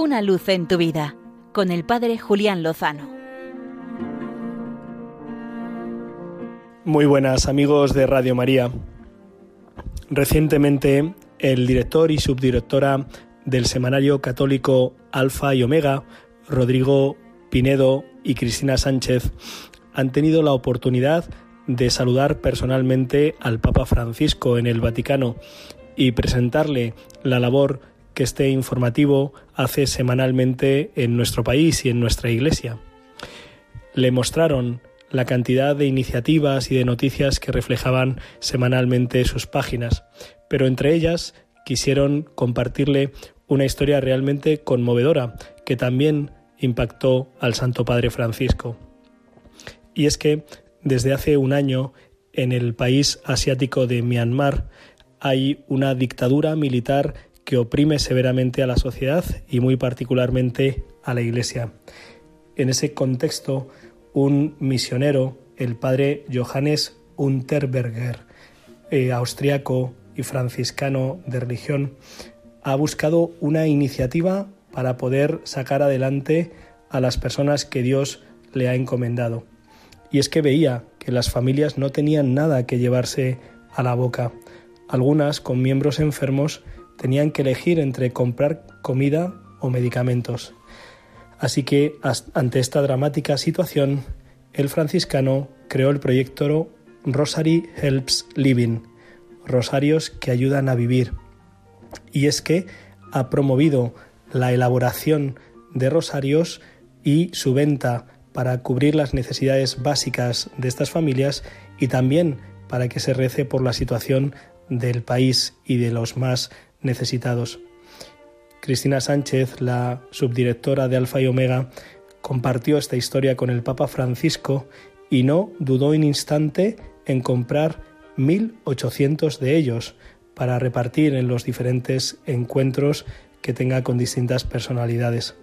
Una luz en tu vida con el Padre Julián Lozano. Muy buenas amigos de Radio María. Recientemente el director y subdirectora del semanario católico Alfa y Omega, Rodrigo Pinedo y Cristina Sánchez, han tenido la oportunidad de saludar personalmente al Papa Francisco en el Vaticano y presentarle la labor que este informativo hace semanalmente en nuestro país y en nuestra Iglesia. Le mostraron la cantidad de iniciativas y de noticias que reflejaban semanalmente sus páginas, pero entre ellas quisieron compartirle una historia realmente conmovedora que también impactó al Santo Padre Francisco. Y es que desde hace un año en el país asiático de Myanmar hay una dictadura militar que oprime severamente a la sociedad y muy particularmente a la Iglesia. En ese contexto, un misionero, el padre Johannes Unterberger, eh, austriaco y franciscano de religión, ha buscado una iniciativa para poder sacar adelante a las personas que Dios le ha encomendado. Y es que veía que las familias no tenían nada que llevarse a la boca. Algunas, con miembros enfermos, tenían que elegir entre comprar comida o medicamentos. Así que, ante esta dramática situación, el franciscano creó el proyecto Rosary Helps Living, Rosarios que ayudan a vivir. Y es que ha promovido la elaboración de rosarios y su venta para cubrir las necesidades básicas de estas familias y también para que se rece por la situación del país y de los más necesitados. Cristina Sánchez, la subdirectora de Alfa y Omega, compartió esta historia con el Papa Francisco y no dudó un instante en comprar 1.800 de ellos para repartir en los diferentes encuentros que tenga con distintas personalidades.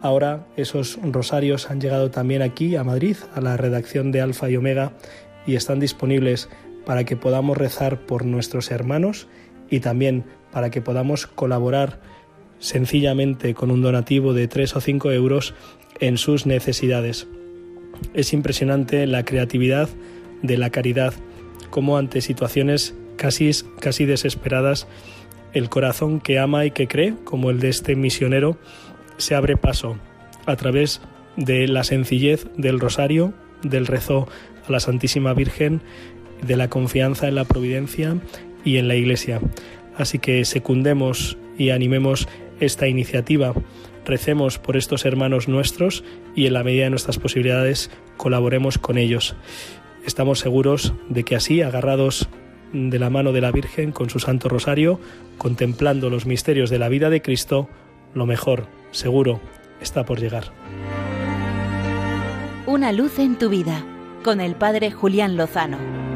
Ahora esos rosarios han llegado también aquí a Madrid, a la redacción de Alfa y Omega, y están disponibles para que podamos rezar por nuestros hermanos y también para que podamos colaborar sencillamente con un donativo de 3 o 5 euros en sus necesidades. Es impresionante la creatividad de la caridad, como ante situaciones casi, casi desesperadas, el corazón que ama y que cree, como el de este misionero, se abre paso a través de la sencillez del rosario, del rezo a la Santísima Virgen, de la confianza en la providencia y en la Iglesia. Así que secundemos y animemos esta iniciativa, recemos por estos hermanos nuestros y en la medida de nuestras posibilidades colaboremos con ellos. Estamos seguros de que así, agarrados de la mano de la Virgen con su Santo Rosario, contemplando los misterios de la vida de Cristo, lo mejor, seguro, está por llegar. Una luz en tu vida, con el Padre Julián Lozano.